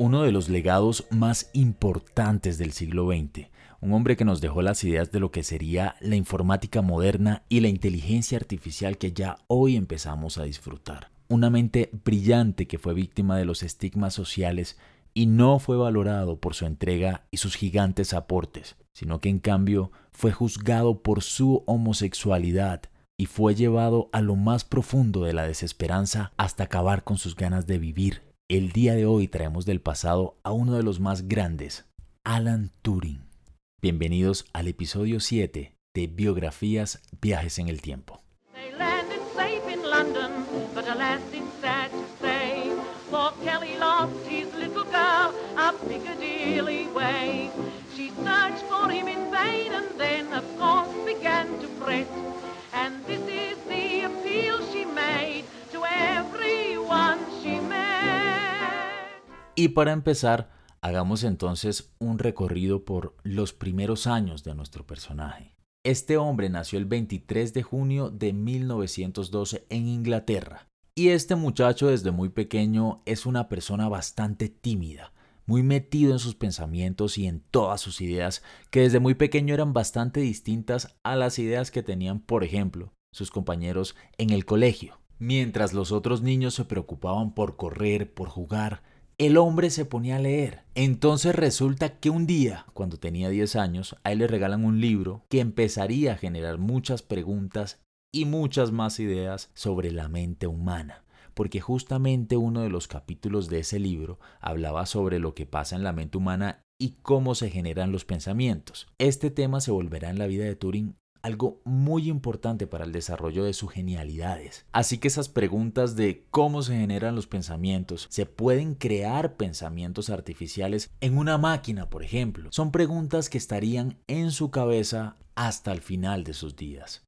uno de los legados más importantes del siglo XX, un hombre que nos dejó las ideas de lo que sería la informática moderna y la inteligencia artificial que ya hoy empezamos a disfrutar. Una mente brillante que fue víctima de los estigmas sociales y no fue valorado por su entrega y sus gigantes aportes, sino que en cambio fue juzgado por su homosexualidad y fue llevado a lo más profundo de la desesperanza hasta acabar con sus ganas de vivir. El día de hoy traemos del pasado a uno de los más grandes, Alan Turing. Bienvenidos al episodio 7 de Biografías Viajes en el Tiempo. Y para empezar, hagamos entonces un recorrido por los primeros años de nuestro personaje. Este hombre nació el 23 de junio de 1912 en Inglaterra. Y este muchacho desde muy pequeño es una persona bastante tímida, muy metido en sus pensamientos y en todas sus ideas, que desde muy pequeño eran bastante distintas a las ideas que tenían, por ejemplo, sus compañeros en el colegio. Mientras los otros niños se preocupaban por correr, por jugar, el hombre se ponía a leer. Entonces resulta que un día, cuando tenía 10 años, a él le regalan un libro que empezaría a generar muchas preguntas y muchas más ideas sobre la mente humana porque justamente uno de los capítulos de ese libro hablaba sobre lo que pasa en la mente humana y cómo se generan los pensamientos. Este tema se volverá en la vida de Turing algo muy importante para el desarrollo de sus genialidades. Así que esas preguntas de cómo se generan los pensamientos, se pueden crear pensamientos artificiales en una máquina, por ejemplo, son preguntas que estarían en su cabeza hasta el final de sus días.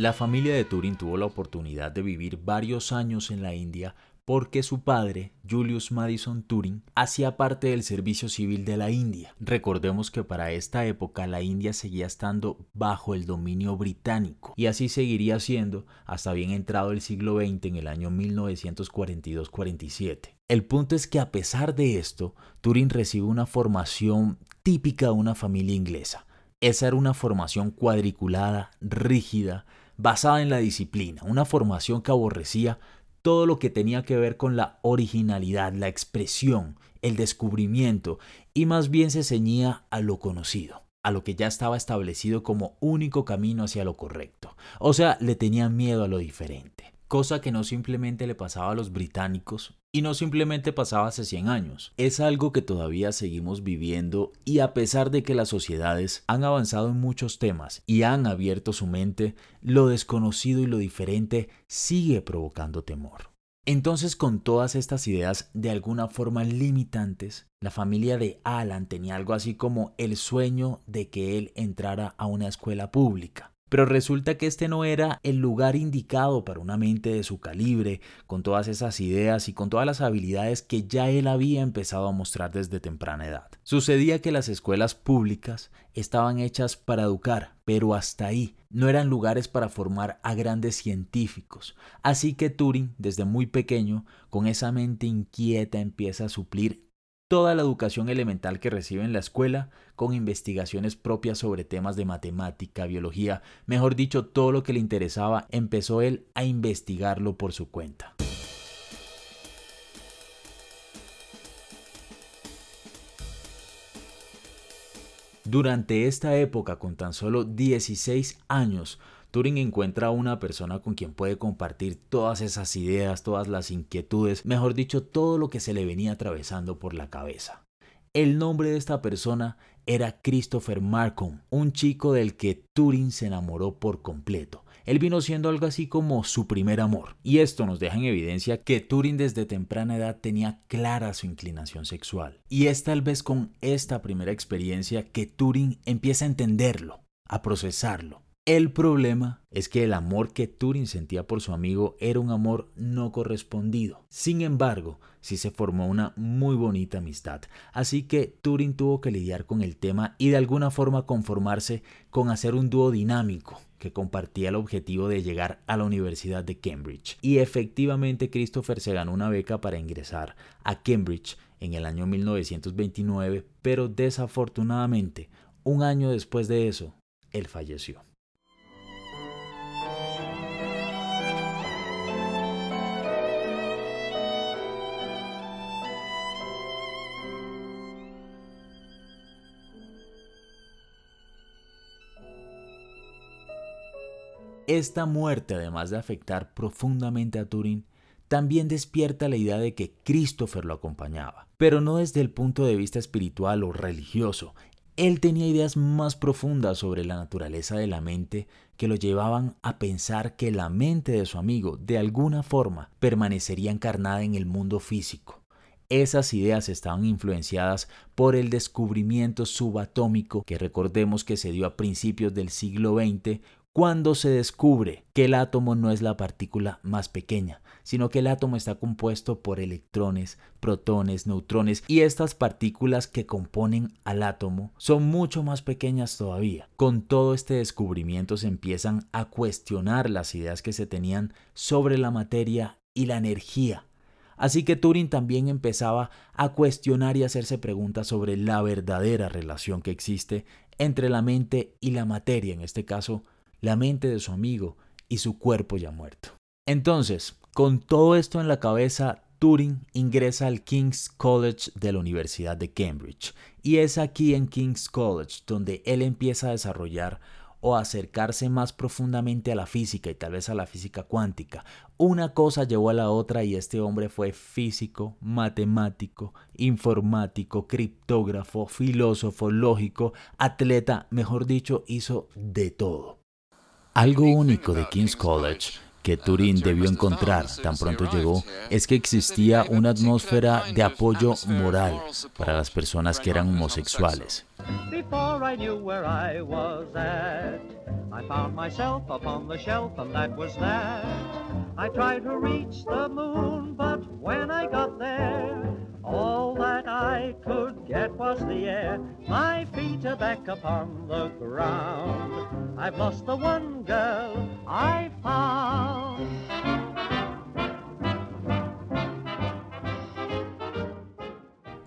La familia de Turing tuvo la oportunidad de vivir varios años en la India porque su padre, Julius Madison Turing, hacía parte del servicio civil de la India. Recordemos que para esta época la India seguía estando bajo el dominio británico y así seguiría siendo hasta bien entrado el siglo XX en el año 1942-47. El punto es que a pesar de esto, Turing recibe una formación típica de una familia inglesa. Esa era una formación cuadriculada, rígida, basada en la disciplina, una formación que aborrecía todo lo que tenía que ver con la originalidad, la expresión, el descubrimiento, y más bien se ceñía a lo conocido, a lo que ya estaba establecido como único camino hacia lo correcto. O sea, le tenía miedo a lo diferente cosa que no simplemente le pasaba a los británicos y no simplemente pasaba hace 100 años. Es algo que todavía seguimos viviendo y a pesar de que las sociedades han avanzado en muchos temas y han abierto su mente, lo desconocido y lo diferente sigue provocando temor. Entonces con todas estas ideas de alguna forma limitantes, la familia de Alan tenía algo así como el sueño de que él entrara a una escuela pública. Pero resulta que este no era el lugar indicado para una mente de su calibre, con todas esas ideas y con todas las habilidades que ya él había empezado a mostrar desde temprana edad. Sucedía que las escuelas públicas estaban hechas para educar, pero hasta ahí no eran lugares para formar a grandes científicos. Así que Turing, desde muy pequeño, con esa mente inquieta, empieza a suplir toda la educación elemental que recibe en la escuela, con investigaciones propias sobre temas de matemática, biología, mejor dicho, todo lo que le interesaba, empezó él a investigarlo por su cuenta. Durante esta época, con tan solo 16 años, Turing encuentra a una persona con quien puede compartir todas esas ideas, todas las inquietudes, mejor dicho, todo lo que se le venía atravesando por la cabeza. El nombre de esta persona era Christopher Markham, un chico del que Turing se enamoró por completo. Él vino siendo algo así como su primer amor. Y esto nos deja en evidencia que Turing desde temprana edad tenía clara su inclinación sexual. Y es tal vez con esta primera experiencia que Turing empieza a entenderlo, a procesarlo El problema es que el amor que Turing sentía por su amigo era un amor no correspondido. Sin embargo, sí se formó una muy bonita amistad, así que Turing tuvo que lidiar con el tema y de alguna forma conformarse con hacer un dúo dinámico que compartía el objetivo de llegar a la Universidad de Cambridge. Y efectivamente Christopher se ganó una beca para ingresar a Cambridge en el año 1929, pero desafortunadamente, un año después de eso, él falleció. Esta muerte, además de afectar profundamente a Turing, también despierta la idea de que Christopher lo acompañaba, pero no desde el punto de vista espiritual o religioso. Él tenía ideas más profundas sobre la naturaleza de la mente que lo llevaban a pensar que la mente de su amigo, de alguna forma, permanecería encarnada en el mundo físico. Esas ideas estaban influenciadas por el descubrimiento subatómico que recordemos que se dio a principios del siglo XX cuando se descubre que el átomo no es la partícula más pequeña, sino que el átomo está compuesto por electrones, protones, neutrones y estas partículas que componen al átomo son mucho más pequeñas todavía. Con todo este descubrimiento se empiezan a cuestionar las ideas que se tenían sobre la materia y la energía. Así que Turing también empezaba a cuestionar y hacerse preguntas sobre la verdadera relación que existe entre la mente y la materia, en este caso la mente de su amigo y su cuerpo ya muerto. Entonces, con todo esto en la cabeza, Turing ingresa al King's College de la Universidad de Cambridge y es aquí en King's College donde él empieza a desarrollar o acercarse más profundamente a la física y tal vez a la física cuántica. Una cosa llevó a la otra y este hombre fue físico, matemático, informático, criptógrafo, filósofo, lógico, atleta, mejor dicho, hizo de todo. Algo único de King's College que Turing debió encontrar tan pronto llegó es que existía una atmósfera de apoyo moral para las personas que eran homosexuales. All that I could get was the air. My feet are back upon the ground. I've lost the one girl I found.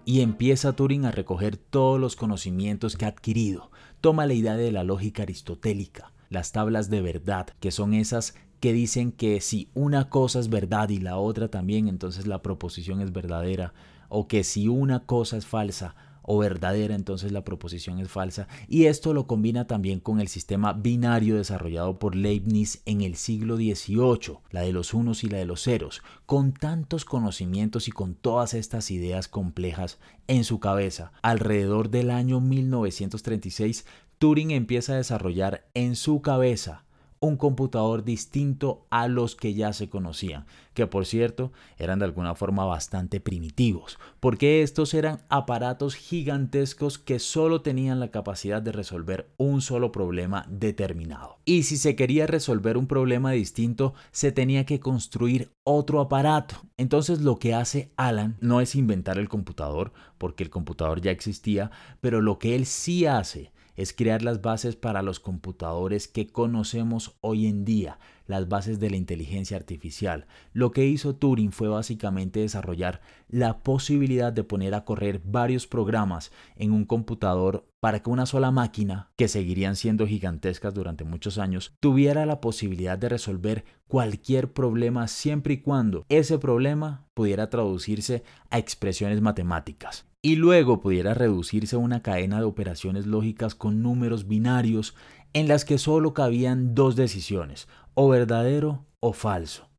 Y empieza Turing a recoger todos los conocimientos que ha adquirido. Toma la idea de la lógica aristotélica, las tablas de verdad, que son esas que dicen que si una cosa es verdad y la otra también, entonces la proposición es verdadera, o que si una cosa es falsa o verdadera, entonces la proposición es falsa. Y esto lo combina también con el sistema binario desarrollado por Leibniz en el siglo XVIII, la de los unos y la de los ceros. Con tantos conocimientos y con todas estas ideas complejas en su cabeza, alrededor del año 1936, Turing empieza a desarrollar en su cabeza un computador distinto a los que ya se conocían, que por cierto eran de alguna forma bastante primitivos, porque estos eran aparatos gigantescos que solo tenían la capacidad de resolver un solo problema determinado. Y si se quería resolver un problema distinto, se tenía que construir otro aparato. Entonces lo que hace Alan no es inventar el computador, porque el computador ya existía, pero lo que él sí hace es crear las bases para los computadores que conocemos hoy en día, las bases de la inteligencia artificial. Lo que hizo Turing fue básicamente desarrollar la posibilidad de poner a correr varios programas en un computador para que una sola máquina, que seguirían siendo gigantescas durante muchos años, tuviera la posibilidad de resolver cualquier problema siempre y cuando ese problema pudiera traducirse a expresiones matemáticas y luego pudiera reducirse a una cadena de operaciones lógicas con números binarios en las que solo cabían dos decisiones, o verdadero o falso.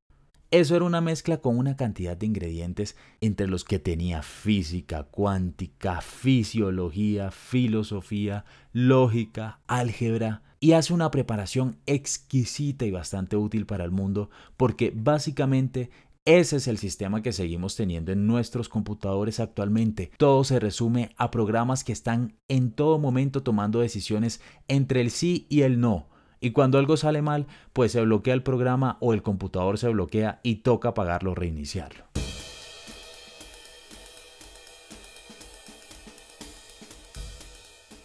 Eso era una mezcla con una cantidad de ingredientes entre los que tenía física, cuántica, fisiología, filosofía, lógica, álgebra, y hace una preparación exquisita y bastante útil para el mundo porque básicamente ese es el sistema que seguimos teniendo en nuestros computadores actualmente. Todo se resume a programas que están en todo momento tomando decisiones entre el sí y el no. Y cuando algo sale mal, pues se bloquea el programa o el computador se bloquea y toca apagarlo o reiniciarlo.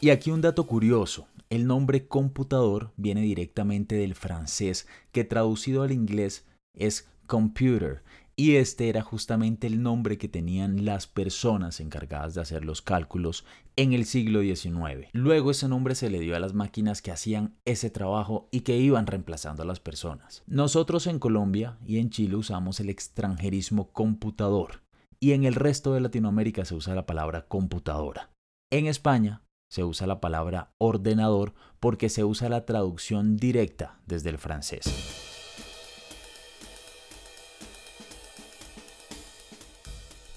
Y aquí un dato curioso. El nombre computador viene directamente del francés, que traducido al inglés es computer, y este era justamente el nombre que tenían las personas encargadas de hacer los cálculos en el siglo XIX. Luego ese nombre se le dio a las máquinas que hacían ese trabajo y que iban reemplazando a las personas. Nosotros en Colombia y en Chile usamos el extranjerismo computador y en el resto de Latinoamérica se usa la palabra computadora. En España se usa la palabra ordenador porque se usa la traducción directa desde el francés.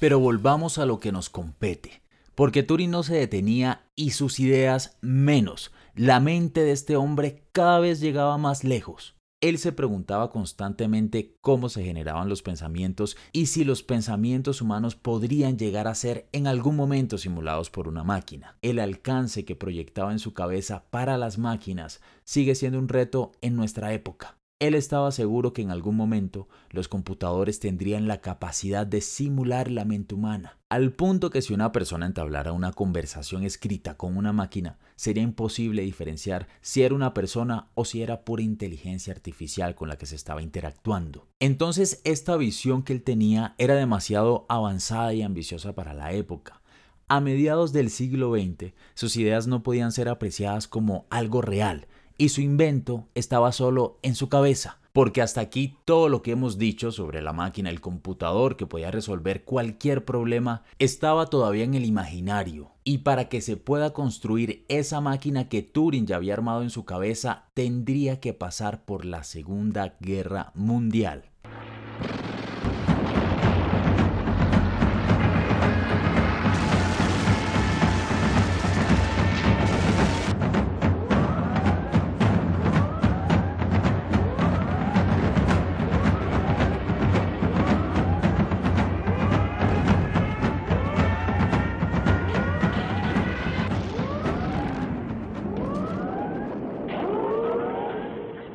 Pero volvamos a lo que nos compete, porque Turing no se detenía y sus ideas menos. La mente de este hombre cada vez llegaba más lejos. Él se preguntaba constantemente cómo se generaban los pensamientos y si los pensamientos humanos podrían llegar a ser en algún momento simulados por una máquina. El alcance que proyectaba en su cabeza para las máquinas sigue siendo un reto en nuestra época. Él estaba seguro que en algún momento los computadores tendrían la capacidad de simular la mente humana, al punto que si una persona entablara una conversación escrita con una máquina, sería imposible diferenciar si era una persona o si era pura inteligencia artificial con la que se estaba interactuando. Entonces esta visión que él tenía era demasiado avanzada y ambiciosa para la época. A mediados del siglo XX, sus ideas no podían ser apreciadas como algo real, y su invento estaba solo en su cabeza. Porque hasta aquí todo lo que hemos dicho sobre la máquina, el computador que podía resolver cualquier problema, estaba todavía en el imaginario. Y para que se pueda construir esa máquina que Turing ya había armado en su cabeza, tendría que pasar por la Segunda Guerra Mundial.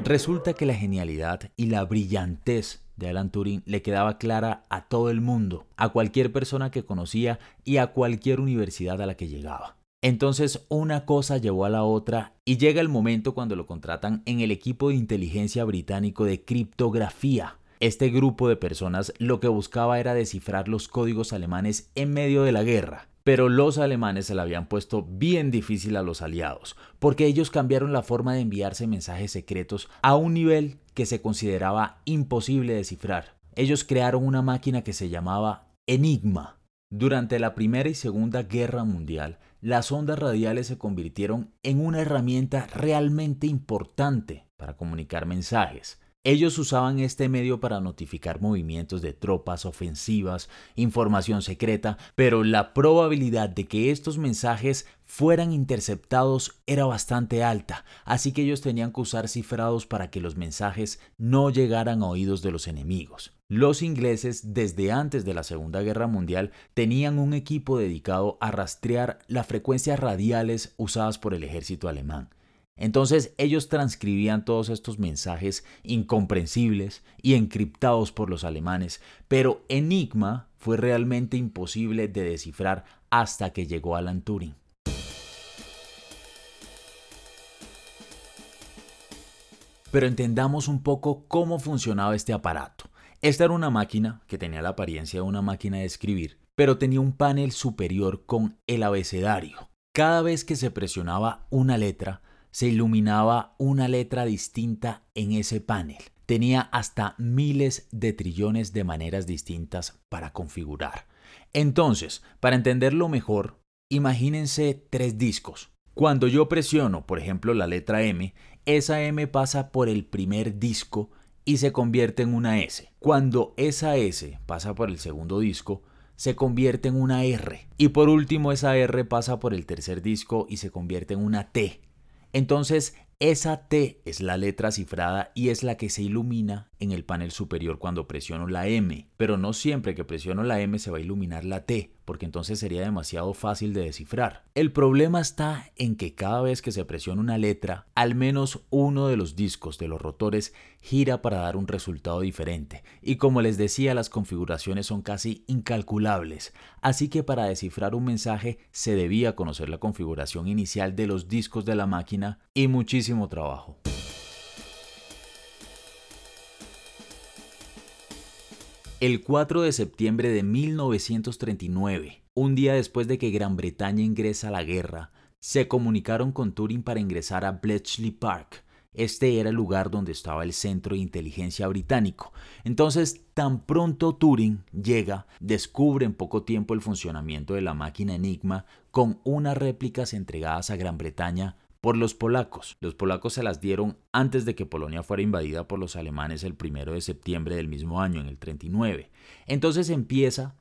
Resulta que la genialidad y la brillantez de Alan Turing le quedaba clara a todo el mundo, a cualquier persona que conocía y a cualquier universidad a la que llegaba. Entonces una cosa llevó a la otra y llega el momento cuando lo contratan en el equipo de inteligencia británico de criptografía. Este grupo de personas lo que buscaba era descifrar los códigos alemanes en medio de la guerra. Pero los alemanes se la habían puesto bien difícil a los aliados, porque ellos cambiaron la forma de enviarse mensajes secretos a un nivel que se consideraba imposible descifrar. Ellos crearon una máquina que se llamaba Enigma. Durante la Primera y Segunda Guerra Mundial, las ondas radiales se convirtieron en una herramienta realmente importante para comunicar mensajes. Ellos usaban este medio para notificar movimientos de tropas ofensivas, información secreta, pero la probabilidad de que estos mensajes fueran interceptados era bastante alta, así que ellos tenían que usar cifrados para que los mensajes no llegaran a oídos de los enemigos. Los ingleses, desde antes de la Segunda Guerra Mundial, tenían un equipo dedicado a rastrear las frecuencias radiales usadas por el ejército alemán. Entonces ellos transcribían todos estos mensajes incomprensibles y encriptados por los alemanes, pero Enigma fue realmente imposible de descifrar hasta que llegó Alan Turing. Pero entendamos un poco cómo funcionaba este aparato. Esta era una máquina que tenía la apariencia de una máquina de escribir, pero tenía un panel superior con el abecedario. Cada vez que se presionaba una letra, se iluminaba una letra distinta en ese panel. Tenía hasta miles de trillones de maneras distintas para configurar. Entonces, para entenderlo mejor, imagínense tres discos. Cuando yo presiono, por ejemplo, la letra M, esa M pasa por el primer disco y se convierte en una S. Cuando esa S pasa por el segundo disco, se convierte en una R. Y por último, esa R pasa por el tercer disco y se convierte en una T. Entonces, esa T es la letra cifrada y es la que se ilumina en el panel superior cuando presiono la M. Pero no siempre que presiono la M se va a iluminar la T, porque entonces sería demasiado fácil de descifrar. El problema está en que cada vez que se presiona una letra, al menos uno de los discos de los rotores gira para dar un resultado diferente. Y como les decía, las configuraciones son casi incalculables, así que para descifrar un mensaje se debía conocer la configuración inicial de los discos de la máquina y muchísimo trabajo. El 4 de septiembre de 1939, un día después de que Gran Bretaña ingresa a la guerra, se comunicaron con Turing para ingresar a Bletchley Park. Este era el lugar donde estaba el centro de inteligencia británico. Entonces, tan pronto Turing llega, descubre en poco tiempo el funcionamiento de la máquina Enigma con unas réplicas entregadas a Gran Bretaña por los polacos. Los polacos se las dieron antes de que Polonia fuera invadida por los alemanes el 1 de septiembre del mismo año, en el 39. Entonces empieza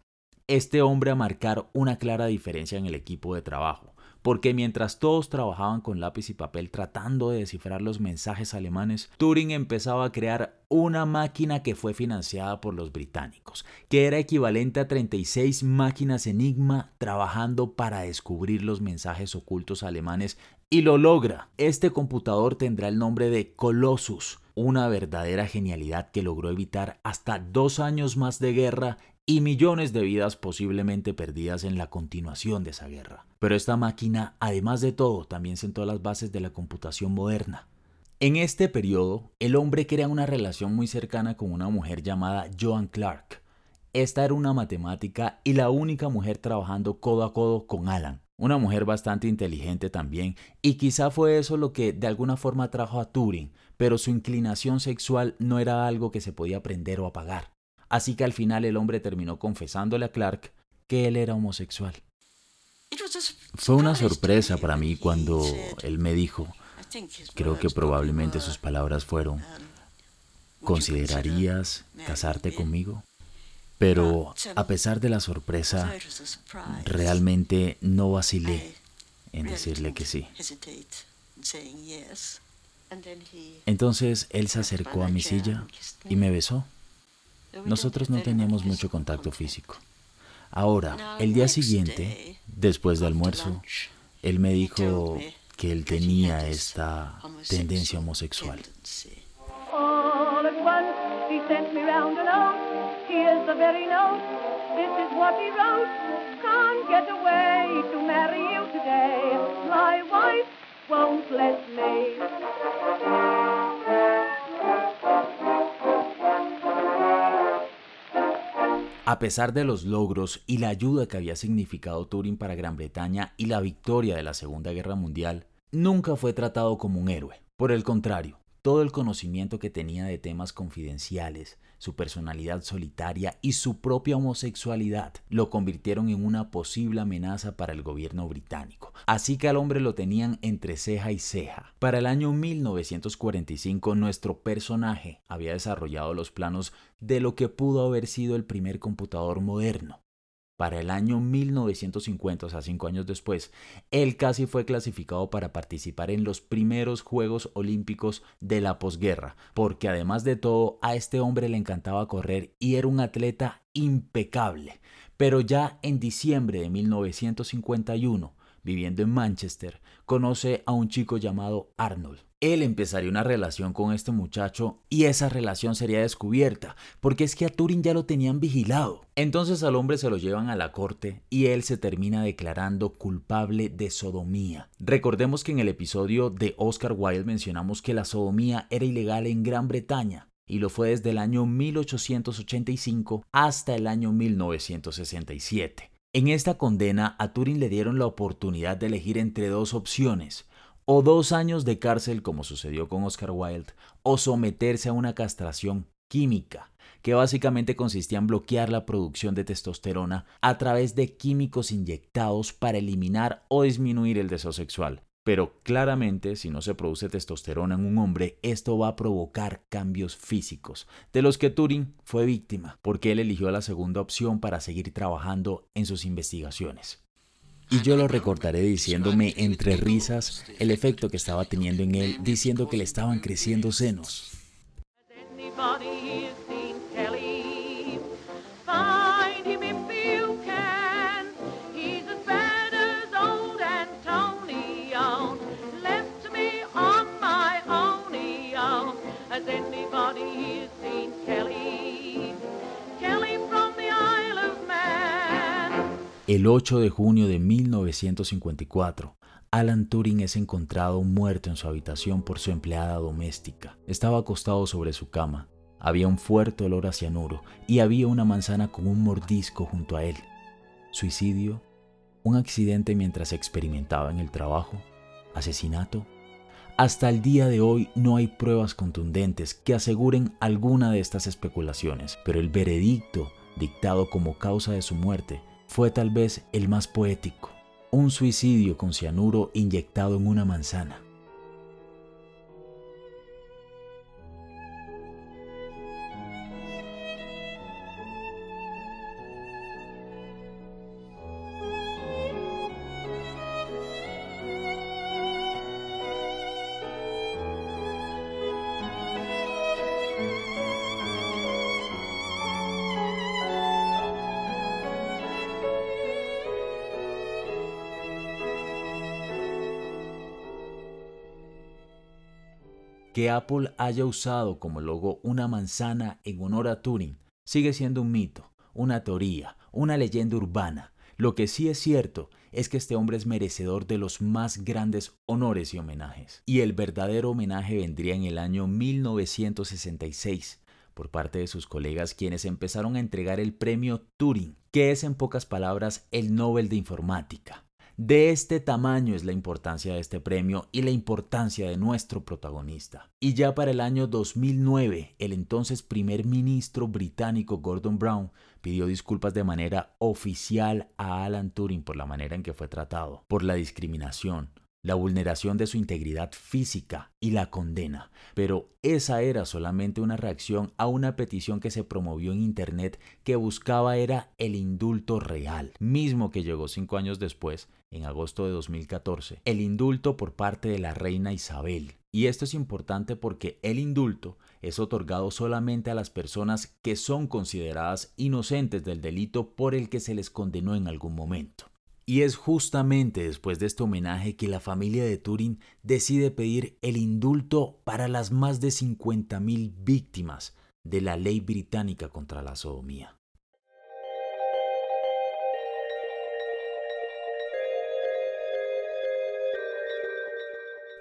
este hombre a marcar una clara diferencia en el equipo de trabajo, porque mientras todos trabajaban con lápiz y papel tratando de descifrar los mensajes alemanes, Turing empezaba a crear una máquina que fue financiada por los británicos, que era equivalente a 36 máquinas Enigma trabajando para descubrir los mensajes ocultos alemanes y lo logra. Este computador tendrá el nombre de Colossus, una verdadera genialidad que logró evitar hasta dos años más de guerra y millones de vidas posiblemente perdidas en la continuación de esa guerra. Pero esta máquina, además de todo, también sentó las bases de la computación moderna. En este periodo, el hombre crea una relación muy cercana con una mujer llamada Joan Clark. Esta era una matemática y la única mujer trabajando codo a codo con Alan, una mujer bastante inteligente también, y quizá fue eso lo que de alguna forma trajo a Turing, pero su inclinación sexual no era algo que se podía aprender o apagar. Así que al final el hombre terminó confesándole a Clark que él era homosexual. Fue una sorpresa para mí cuando él me dijo, creo que probablemente sus palabras fueron, ¿considerarías casarte conmigo? Pero a pesar de la sorpresa, realmente no vacilé en decirle que sí. Entonces él se acercó a mi silla y me besó. Nosotros no teníamos mucho contacto físico. Ahora, el día siguiente, después del almuerzo, él me dijo que él tenía esta tendencia homosexual. A pesar de los logros y la ayuda que había significado Turing para Gran Bretaña y la victoria de la Segunda Guerra Mundial, nunca fue tratado como un héroe. Por el contrario, todo el conocimiento que tenía de temas confidenciales, su personalidad solitaria y su propia homosexualidad lo convirtieron en una posible amenaza para el gobierno británico. Así que al hombre lo tenían entre ceja y ceja. Para el año 1945 nuestro personaje había desarrollado los planos de lo que pudo haber sido el primer computador moderno. Para el año 1950, o sea, cinco años después, él casi fue clasificado para participar en los primeros Juegos Olímpicos de la posguerra, porque además de todo, a este hombre le encantaba correr y era un atleta impecable. Pero ya en diciembre de 1951, viviendo en Manchester, conoce a un chico llamado Arnold él empezaría una relación con este muchacho y esa relación sería descubierta, porque es que a Turing ya lo tenían vigilado. Entonces al hombre se lo llevan a la corte y él se termina declarando culpable de sodomía. Recordemos que en el episodio de Oscar Wilde mencionamos que la sodomía era ilegal en Gran Bretaña y lo fue desde el año 1885 hasta el año 1967. En esta condena a Turing le dieron la oportunidad de elegir entre dos opciones, o dos años de cárcel como sucedió con Oscar Wilde, o someterse a una castración química, que básicamente consistía en bloquear la producción de testosterona a través de químicos inyectados para eliminar o disminuir el deseo sexual. Pero claramente, si no se produce testosterona en un hombre, esto va a provocar cambios físicos, de los que Turing fue víctima, porque él eligió la segunda opción para seguir trabajando en sus investigaciones. Y yo lo recordaré diciéndome entre risas el efecto que estaba teniendo en él, diciendo que le estaban creciendo senos. El 8 de junio de 1954, Alan Turing es encontrado muerto en su habitación por su empleada doméstica. Estaba acostado sobre su cama. Había un fuerte olor a cianuro y había una manzana con un mordisco junto a él. Suicidio, un accidente mientras experimentaba en el trabajo, asesinato. Hasta el día de hoy no hay pruebas contundentes que aseguren alguna de estas especulaciones, pero el veredicto dictado como causa de su muerte fue tal vez el más poético, un suicidio con cianuro inyectado en una manzana. Que Apple haya usado como logo una manzana en honor a Turing sigue siendo un mito, una teoría, una leyenda urbana. Lo que sí es cierto es que este hombre es merecedor de los más grandes honores y homenajes. Y el verdadero homenaje vendría en el año 1966 por parte de sus colegas quienes empezaron a entregar el premio Turing, que es en pocas palabras el Nobel de Informática. De este tamaño es la importancia de este premio y la importancia de nuestro protagonista. Y ya para el año 2009, el entonces primer ministro británico Gordon Brown pidió disculpas de manera oficial a Alan Turing por la manera en que fue tratado, por la discriminación, la vulneración de su integridad física y la condena. Pero esa era solamente una reacción a una petición que se promovió en Internet que buscaba era el indulto real, mismo que llegó cinco años después, en agosto de 2014, el indulto por parte de la reina Isabel. Y esto es importante porque el indulto es otorgado solamente a las personas que son consideradas inocentes del delito por el que se les condenó en algún momento. Y es justamente después de este homenaje que la familia de Turing decide pedir el indulto para las más de 50.000 víctimas de la ley británica contra la sodomía.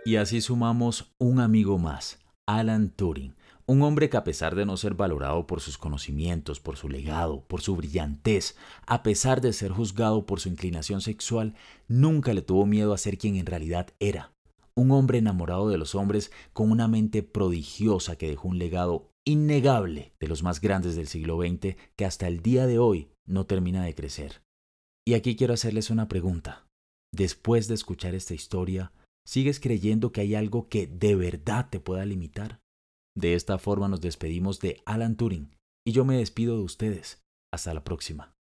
Y así sumamos un amigo más, Alan Turing, un hombre que a pesar de no ser valorado por sus conocimientos, por su legado, por su brillantez, a pesar de ser juzgado por su inclinación sexual, nunca le tuvo miedo a ser quien en realidad era. Un hombre enamorado de los hombres con una mente prodigiosa que dejó un legado innegable de los más grandes del siglo XX que hasta el día de hoy no termina de crecer. Y aquí quiero hacerles una pregunta. Después de escuchar esta historia, ¿sigues creyendo que hay algo que de verdad te pueda limitar? De esta forma nos despedimos de Alan Turing y yo me despido de ustedes. Hasta la próxima.